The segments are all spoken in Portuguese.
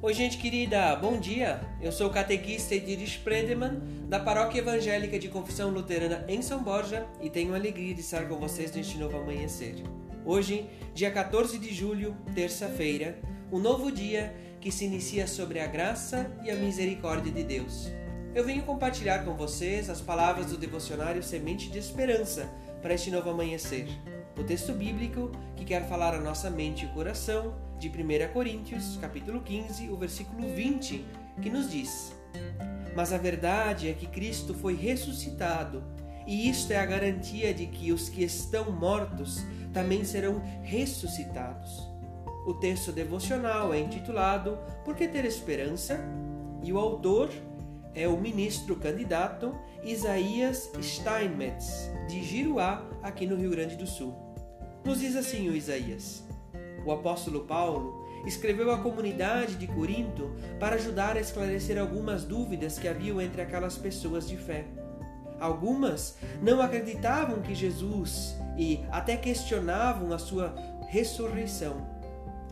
Oi, gente querida, bom dia! Eu sou o catequista Ediris Predeman, da Paróquia Evangélica de Confissão Luterana em São Borja, e tenho a alegria de estar com vocês neste novo amanhecer. Hoje, dia 14 de julho, terça-feira, um novo dia que se inicia sobre a graça e a misericórdia de Deus. Eu venho compartilhar com vocês as palavras do devocionário Semente de Esperança para este novo amanhecer. O texto bíblico que quer falar a nossa mente e coração de 1 Coríntios, capítulo 15, o versículo 20, que nos diz: Mas a verdade é que Cristo foi ressuscitado, e isto é a garantia de que os que estão mortos também serão ressuscitados. O texto devocional é intitulado Por que ter esperança? E o autor é o ministro candidato Isaías Steinmetz, de Giruá, aqui no Rio Grande do Sul. Nos diz assim o Isaías: O apóstolo Paulo escreveu à comunidade de Corinto para ajudar a esclarecer algumas dúvidas que haviam entre aquelas pessoas de fé. Algumas não acreditavam que Jesus e até questionavam a sua ressurreição.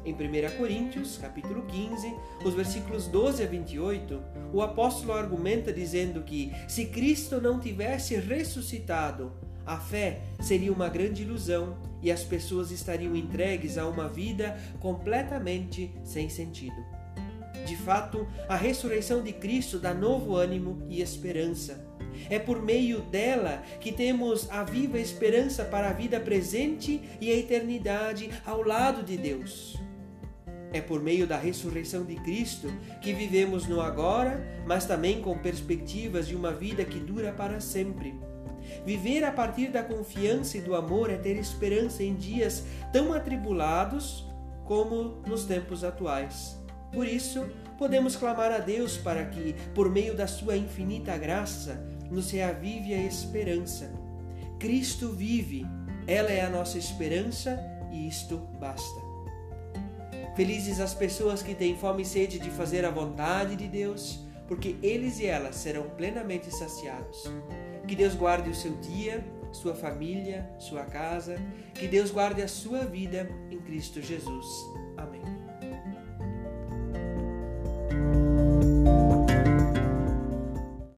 Em 1 Coríntios, capítulo 15, os versículos 12 a 28, o apóstolo argumenta dizendo que se Cristo não tivesse ressuscitado, a fé seria uma grande ilusão e as pessoas estariam entregues a uma vida completamente sem sentido. De fato, a ressurreição de Cristo dá novo ânimo e esperança. É por meio dela que temos a viva esperança para a vida presente e a eternidade ao lado de Deus. É por meio da ressurreição de Cristo que vivemos no agora, mas também com perspectivas de uma vida que dura para sempre. Viver a partir da confiança e do amor é ter esperança em dias tão atribulados como nos tempos atuais. Por isso, podemos clamar a Deus para que, por meio da sua infinita graça, nos reavive a esperança. Cristo vive, ela é a nossa esperança e isto basta. Felizes as pessoas que têm fome e sede de fazer a vontade de Deus, porque eles e elas serão plenamente saciados. Que Deus guarde o seu dia, sua família, sua casa. Que Deus guarde a sua vida em Cristo Jesus. Amém.